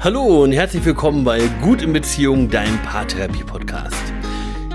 Hallo und herzlich willkommen bei Gut in Beziehung, deinem Paartherapie-Podcast.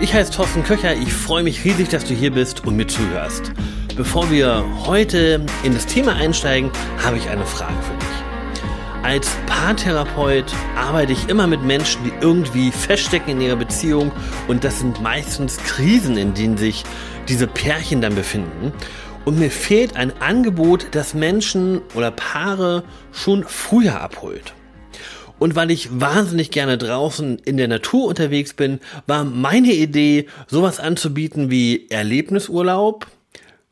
Ich heiße Thorsten Köcher, ich freue mich riesig, dass du hier bist und mir zuhörst. Bevor wir heute in das Thema einsteigen, habe ich eine Frage für dich. Als Paartherapeut arbeite ich immer mit Menschen, die irgendwie feststecken in ihrer Beziehung und das sind meistens Krisen, in denen sich diese Pärchen dann befinden. Und mir fehlt ein Angebot, das Menschen oder Paare schon früher abholt. Und weil ich wahnsinnig gerne draußen in der Natur unterwegs bin, war meine Idee, sowas anzubieten wie Erlebnisurlaub,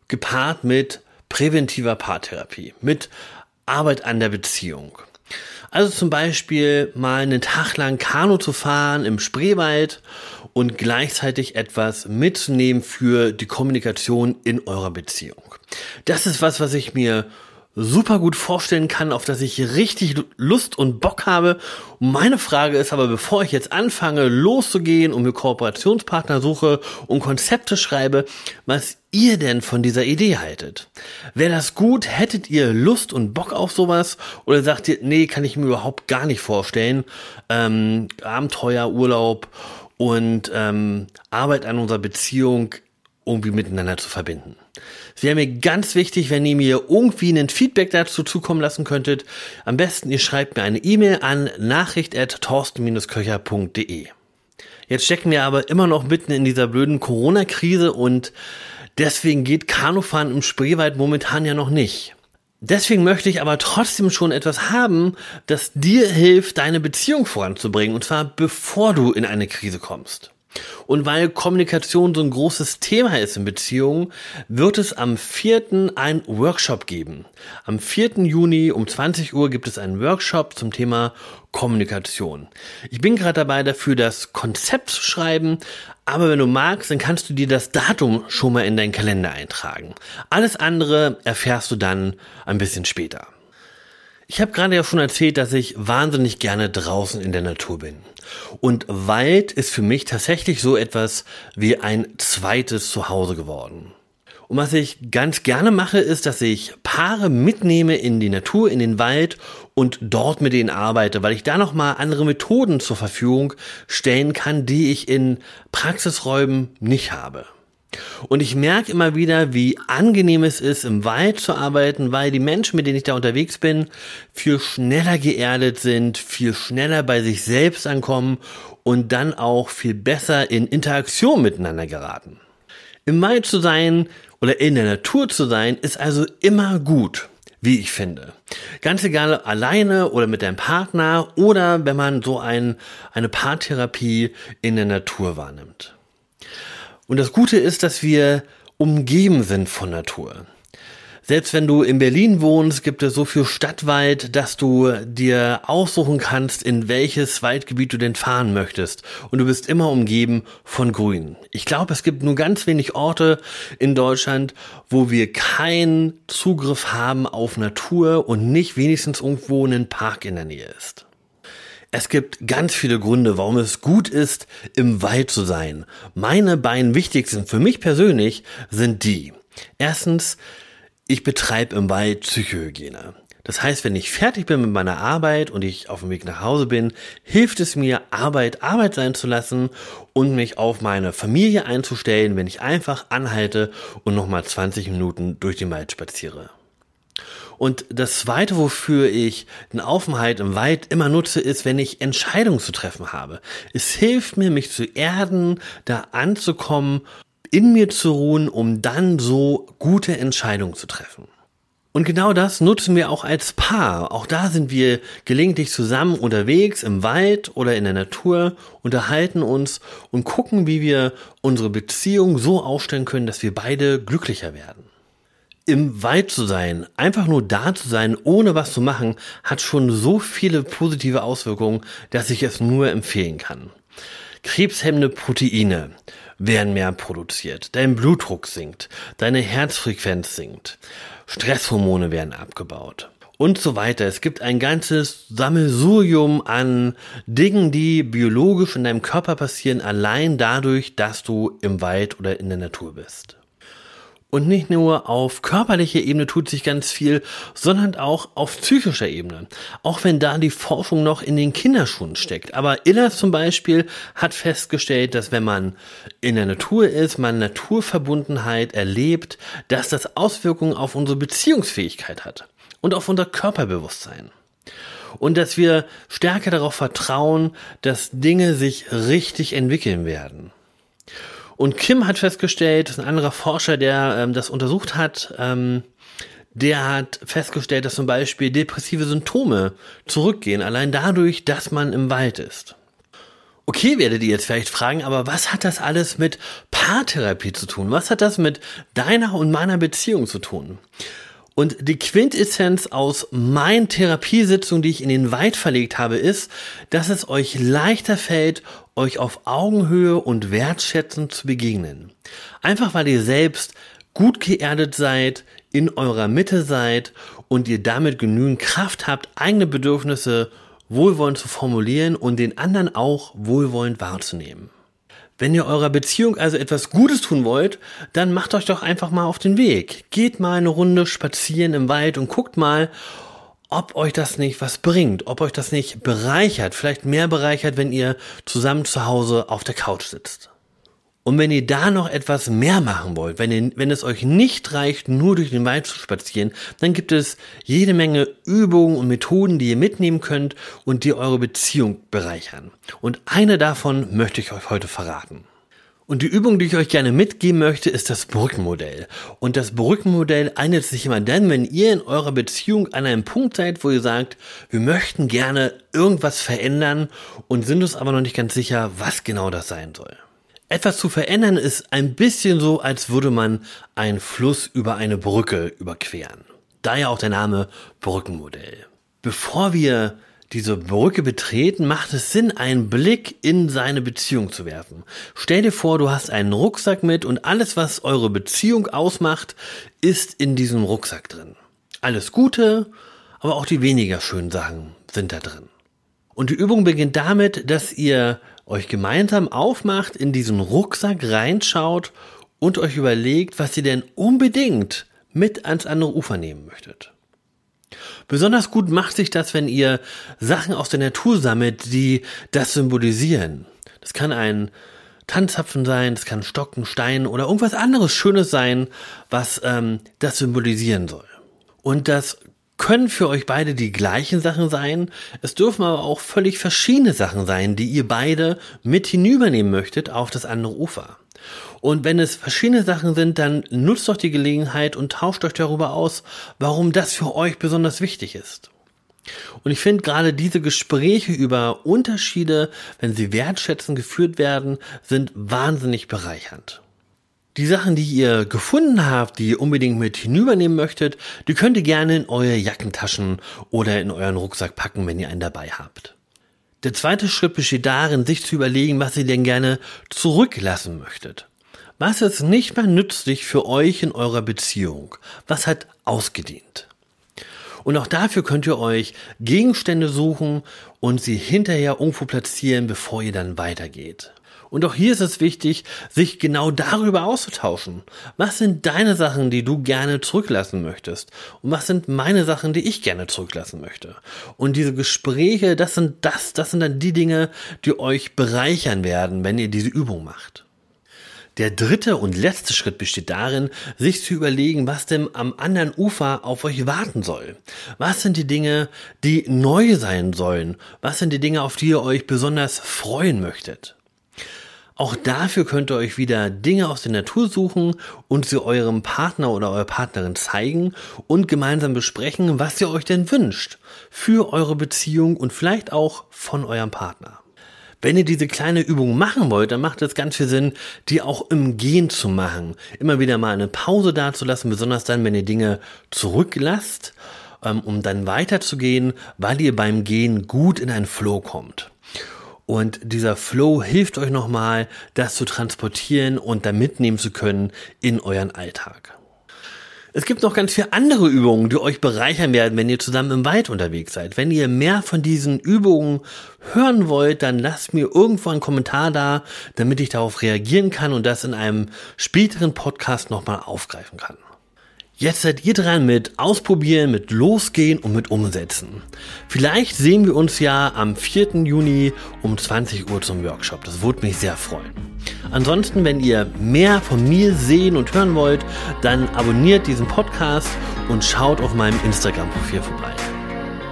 gepaart mit präventiver Paartherapie, mit Arbeit an der Beziehung. Also zum Beispiel mal einen Tag lang Kanu zu fahren im Spreewald und gleichzeitig etwas mitzunehmen für die Kommunikation in eurer Beziehung. Das ist was, was ich mir super gut vorstellen kann, auf das ich richtig Lust und Bock habe. Meine Frage ist aber, bevor ich jetzt anfange, loszugehen und mir Kooperationspartner suche und Konzepte schreibe, was ihr denn von dieser Idee haltet. Wäre das gut? Hättet ihr Lust und Bock auf sowas? Oder sagt ihr, nee, kann ich mir überhaupt gar nicht vorstellen. Ähm, Abenteuer, Urlaub und ähm, Arbeit an unserer Beziehung irgendwie miteinander zu verbinden. Es wäre mir ganz wichtig, wenn ihr mir irgendwie ein Feedback dazu zukommen lassen könntet. Am besten ihr schreibt mir eine E-Mail an nachricht.torsten-köcher.de. Jetzt stecken wir aber immer noch mitten in dieser blöden Corona-Krise und deswegen geht Kanufahren im Spreewald momentan ja noch nicht. Deswegen möchte ich aber trotzdem schon etwas haben, das dir hilft, deine Beziehung voranzubringen, und zwar bevor du in eine Krise kommst. Und weil Kommunikation so ein großes Thema ist in Beziehungen, wird es am 4. ein Workshop geben. Am 4. Juni um 20 Uhr gibt es einen Workshop zum Thema Kommunikation. Ich bin gerade dabei dafür, das Konzept zu schreiben, aber wenn du magst, dann kannst du dir das Datum schon mal in deinen Kalender eintragen. Alles andere erfährst du dann ein bisschen später. Ich habe gerade ja schon erzählt, dass ich wahnsinnig gerne draußen in der Natur bin. Und Wald ist für mich tatsächlich so etwas wie ein zweites Zuhause geworden. Und was ich ganz gerne mache, ist, dass ich Paare mitnehme in die Natur, in den Wald und dort mit denen arbeite, weil ich da nochmal andere Methoden zur Verfügung stellen kann, die ich in Praxisräumen nicht habe. Und ich merke immer wieder, wie angenehm es ist, im Wald zu arbeiten, weil die Menschen, mit denen ich da unterwegs bin, viel schneller geerdet sind, viel schneller bei sich selbst ankommen und dann auch viel besser in Interaktion miteinander geraten. Im Wald zu sein oder in der Natur zu sein, ist also immer gut, wie ich finde. Ganz egal, alleine oder mit deinem Partner oder wenn man so ein, eine Paartherapie in der Natur wahrnimmt. Und das Gute ist, dass wir umgeben sind von Natur. Selbst wenn du in Berlin wohnst, gibt es so viel Stadtwald, dass du dir aussuchen kannst, in welches Waldgebiet du denn fahren möchtest. Und du bist immer umgeben von Grün. Ich glaube, es gibt nur ganz wenig Orte in Deutschland, wo wir keinen Zugriff haben auf Natur und nicht wenigstens irgendwo ein Park in der Nähe ist. Es gibt ganz viele Gründe, warum es gut ist, im Wald zu sein. Meine beiden wichtigsten für mich persönlich sind die. Erstens, ich betreibe im Wald Psychohygiene. Das heißt, wenn ich fertig bin mit meiner Arbeit und ich auf dem Weg nach Hause bin, hilft es mir, Arbeit Arbeit sein zu lassen und mich auf meine Familie einzustellen, wenn ich einfach anhalte und nochmal 20 Minuten durch den Wald spaziere. Und das Zweite, wofür ich den Aufenthalt im Wald immer nutze, ist, wenn ich Entscheidungen zu treffen habe. Es hilft mir, mich zu erden, da anzukommen, in mir zu ruhen, um dann so gute Entscheidungen zu treffen. Und genau das nutzen wir auch als Paar. Auch da sind wir gelegentlich zusammen unterwegs im Wald oder in der Natur, unterhalten uns und gucken, wie wir unsere Beziehung so aufstellen können, dass wir beide glücklicher werden im Wald zu sein, einfach nur da zu sein, ohne was zu machen, hat schon so viele positive Auswirkungen, dass ich es nur empfehlen kann. Krebshemmende Proteine werden mehr produziert, dein Blutdruck sinkt, deine Herzfrequenz sinkt, Stresshormone werden abgebaut und so weiter. Es gibt ein ganzes Sammelsurium an Dingen, die biologisch in deinem Körper passieren, allein dadurch, dass du im Wald oder in der Natur bist. Und nicht nur auf körperlicher Ebene tut sich ganz viel, sondern auch auf psychischer Ebene. Auch wenn da die Forschung noch in den Kinderschuhen steckt. Aber Iller zum Beispiel hat festgestellt, dass wenn man in der Natur ist, man Naturverbundenheit erlebt, dass das Auswirkungen auf unsere Beziehungsfähigkeit hat und auf unser Körperbewusstsein. Und dass wir stärker darauf vertrauen, dass Dinge sich richtig entwickeln werden. Und Kim hat festgestellt, das ist ein anderer Forscher, der ähm, das untersucht hat, ähm, der hat festgestellt, dass zum Beispiel depressive Symptome zurückgehen, allein dadurch, dass man im Wald ist. Okay, werdet ihr jetzt vielleicht fragen, aber was hat das alles mit Paartherapie zu tun? Was hat das mit deiner und meiner Beziehung zu tun? Und die Quintessenz aus meinen Therapiesitzungen, die ich in den Wald verlegt habe, ist, dass es euch leichter fällt, euch auf Augenhöhe und wertschätzend zu begegnen. Einfach weil ihr selbst gut geerdet seid, in eurer Mitte seid und ihr damit genügend Kraft habt, eigene Bedürfnisse wohlwollend zu formulieren und den anderen auch wohlwollend wahrzunehmen. Wenn ihr eurer Beziehung also etwas Gutes tun wollt, dann macht euch doch einfach mal auf den Weg. Geht mal eine Runde spazieren im Wald und guckt mal, ob euch das nicht was bringt, ob euch das nicht bereichert, vielleicht mehr bereichert, wenn ihr zusammen zu Hause auf der Couch sitzt. Und wenn ihr da noch etwas mehr machen wollt, wenn, ihr, wenn es euch nicht reicht, nur durch den Wald zu spazieren, dann gibt es jede Menge Übungen und Methoden, die ihr mitnehmen könnt und die eure Beziehung bereichern. Und eine davon möchte ich euch heute verraten. Und die Übung, die ich euch gerne mitgeben möchte, ist das Brückenmodell. Und das Brückenmodell eignet sich immer dann, wenn ihr in eurer Beziehung an einem Punkt seid, wo ihr sagt, wir möchten gerne irgendwas verändern und sind uns aber noch nicht ganz sicher, was genau das sein soll. Etwas zu verändern ist ein bisschen so, als würde man einen Fluss über eine Brücke überqueren. Daher auch der Name Brückenmodell. Bevor wir diese Brücke betreten, macht es Sinn, einen Blick in seine Beziehung zu werfen. Stell dir vor, du hast einen Rucksack mit und alles, was eure Beziehung ausmacht, ist in diesem Rucksack drin. Alles Gute, aber auch die weniger schönen Sachen sind da drin. Und die Übung beginnt damit, dass ihr euch gemeinsam aufmacht, in diesen Rucksack reinschaut und euch überlegt, was ihr denn unbedingt mit ans andere Ufer nehmen möchtet. Besonders gut macht sich das, wenn ihr Sachen aus der Natur sammelt, die das symbolisieren. Das kann ein Tanzapfen sein, das kann Stocken, Stein oder irgendwas anderes Schönes sein, was ähm, das symbolisieren soll. Und das können für euch beide die gleichen Sachen sein. Es dürfen aber auch völlig verschiedene Sachen sein, die ihr beide mit hinübernehmen möchtet auf das andere Ufer. Und wenn es verschiedene Sachen sind, dann nutzt doch die Gelegenheit und tauscht euch darüber aus, warum das für euch besonders wichtig ist. Und ich finde gerade diese Gespräche über Unterschiede, wenn sie wertschätzend geführt werden, sind wahnsinnig bereichernd. Die Sachen, die ihr gefunden habt, die ihr unbedingt mit hinübernehmen möchtet, die könnt ihr gerne in eure Jackentaschen oder in euren Rucksack packen, wenn ihr einen dabei habt. Der zweite Schritt besteht darin, sich zu überlegen, was ihr denn gerne zurücklassen möchtet. Was ist nicht mehr nützlich für euch in eurer Beziehung? Was hat ausgedient? Und auch dafür könnt ihr euch Gegenstände suchen und sie hinterher irgendwo platzieren, bevor ihr dann weitergeht. Und auch hier ist es wichtig, sich genau darüber auszutauschen. Was sind deine Sachen, die du gerne zurücklassen möchtest? Und was sind meine Sachen, die ich gerne zurücklassen möchte? Und diese Gespräche, das sind das, das sind dann die Dinge, die euch bereichern werden, wenn ihr diese Übung macht. Der dritte und letzte Schritt besteht darin, sich zu überlegen, was denn am anderen Ufer auf euch warten soll. Was sind die Dinge, die neu sein sollen? Was sind die Dinge, auf die ihr euch besonders freuen möchtet? Auch dafür könnt ihr euch wieder Dinge aus der Natur suchen und sie eurem Partner oder eurer Partnerin zeigen und gemeinsam besprechen, was ihr euch denn wünscht für eure Beziehung und vielleicht auch von eurem Partner. Wenn ihr diese kleine Übung machen wollt, dann macht es ganz viel Sinn, die auch im Gehen zu machen. Immer wieder mal eine Pause dazulassen, besonders dann, wenn ihr Dinge zurücklasst, ähm, um dann weiterzugehen, weil ihr beim Gehen gut in einen Flow kommt. Und dieser Flow hilft euch nochmal, das zu transportieren und da mitnehmen zu können in euren Alltag. Es gibt noch ganz viele andere Übungen, die euch bereichern werden, wenn ihr zusammen im Wald unterwegs seid. Wenn ihr mehr von diesen Übungen hören wollt, dann lasst mir irgendwo einen Kommentar da, damit ich darauf reagieren kann und das in einem späteren Podcast nochmal aufgreifen kann. Jetzt seid ihr dran mit Ausprobieren, mit Losgehen und mit Umsetzen. Vielleicht sehen wir uns ja am 4. Juni um 20 Uhr zum Workshop. Das würde mich sehr freuen. Ansonsten, wenn ihr mehr von mir sehen und hören wollt, dann abonniert diesen Podcast und schaut auf meinem Instagram-Profil vorbei.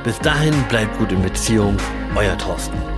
Bis dahin bleibt gut in Beziehung, euer Thorsten.